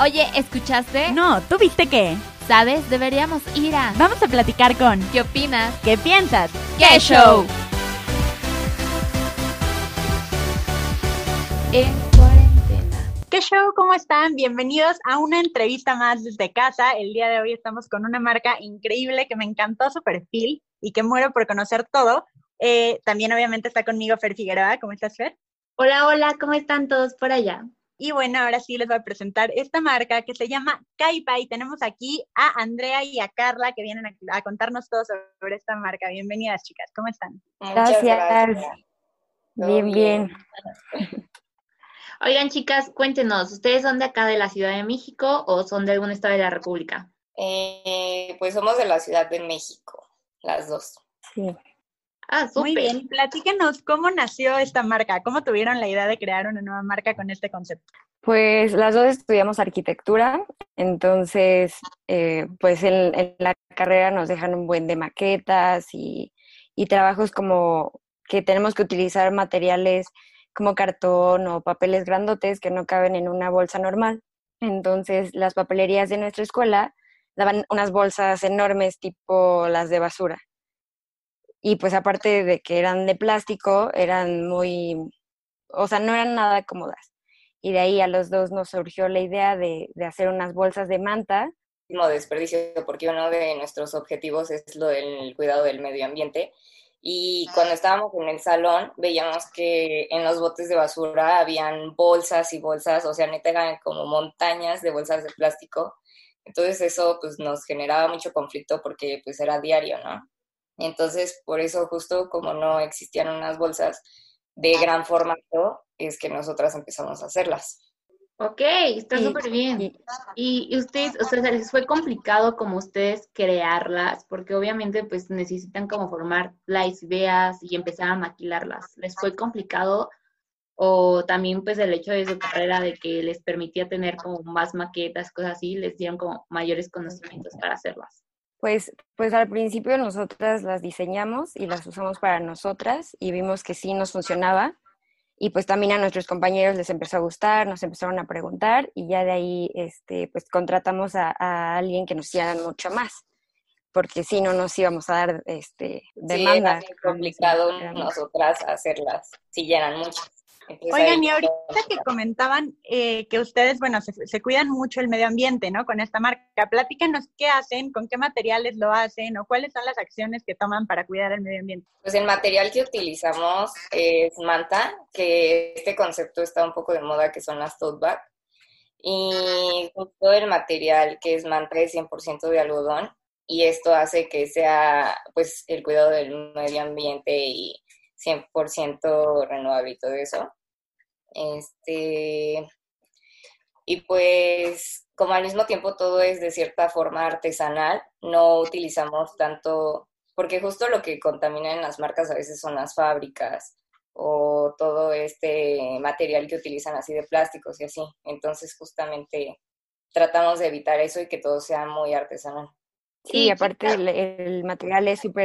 Oye, ¿escuchaste? No, ¿tú viste qué? ¿Sabes? Deberíamos ir a... Vamos a platicar con... ¿Qué opinas? ¿Qué piensas? ¡Qué show! En cuarentena. ¿Qué show? ¿Cómo están? Bienvenidos a una entrevista más desde casa. El día de hoy estamos con una marca increíble que me encantó su perfil y que muero por conocer todo. Eh, también obviamente está conmigo Fer Figueroa. ¿Cómo estás, Fer? Hola, hola, ¿cómo están todos por allá? Y bueno, ahora sí les voy a presentar esta marca que se llama Kaipa y tenemos aquí a Andrea y a Carla que vienen a, a contarnos todo sobre esta marca. Bienvenidas, chicas. ¿Cómo están? Gracias. gracias. Bien, bien. Oigan, chicas, cuéntenos, ¿ustedes son de acá de la Ciudad de México o son de algún estado de la República? Eh, pues somos de la Ciudad de México, las dos. Sí. Ah, Muy bien, platíquenos cómo nació esta marca, cómo tuvieron la idea de crear una nueva marca con este concepto. Pues las dos estudiamos arquitectura, entonces eh, pues en, en, la carrera nos dejan un buen de maquetas y, y trabajos como que tenemos que utilizar materiales como cartón o papeles grandotes que no caben en una bolsa normal. Entonces las papelerías de nuestra escuela daban unas bolsas enormes tipo las de basura y pues aparte de que eran de plástico, eran muy, o sea, no eran nada cómodas. Y de ahí a los dos nos surgió la idea de, de hacer unas bolsas de manta. Como desperdicio, porque uno de nuestros objetivos es lo del cuidado del medio ambiente. Y cuando estábamos en el salón, veíamos que en los botes de basura habían bolsas y bolsas, o sea, neta eran como montañas de bolsas de plástico. Entonces eso pues nos generaba mucho conflicto porque pues era diario, ¿no? Entonces, por eso justo como no existían unas bolsas de gran formato, es que nosotras empezamos a hacerlas. Ok, está súper bien. Y, y, ustedes, o sea, les fue complicado como ustedes crearlas, porque obviamente pues necesitan como formar las ideas y empezar a maquilarlas. ¿Les fue complicado? O también pues el hecho de su carrera de que les permitía tener como más maquetas, cosas así, les dieron como mayores conocimientos para hacerlas. Pues, pues al principio nosotras las diseñamos y las usamos para nosotras y vimos que sí nos funcionaba y pues también a nuestros compañeros les empezó a gustar, nos empezaron a preguntar y ya de ahí este, pues contratamos a, a alguien que nos hiciera mucho más porque si no nos íbamos a dar este demanda. Sí, era complicado nosotras hacerlas, si ya eran muchas. Entonces, Oigan, y ahorita que comentaban eh, que ustedes, bueno, se, se, cuidan mucho el medio ambiente, ¿no? Con esta marca, platícanos qué hacen, con qué materiales lo hacen o cuáles son las acciones que toman para cuidar el medio ambiente. Pues el material que utilizamos es manta, que este concepto está un poco de moda, que son las tote bag. Y todo el material que es manta es 100% de algodón y esto hace que sea, pues, el cuidado del medio ambiente y 100% renovable y todo eso. Este, y pues como al mismo tiempo todo es de cierta forma artesanal, no utilizamos tanto, porque justo lo que contamina en las marcas a veces son las fábricas o todo este material que utilizan así de plásticos y así. Entonces justamente tratamos de evitar eso y que todo sea muy artesanal. Sí, aparte el, el material es súper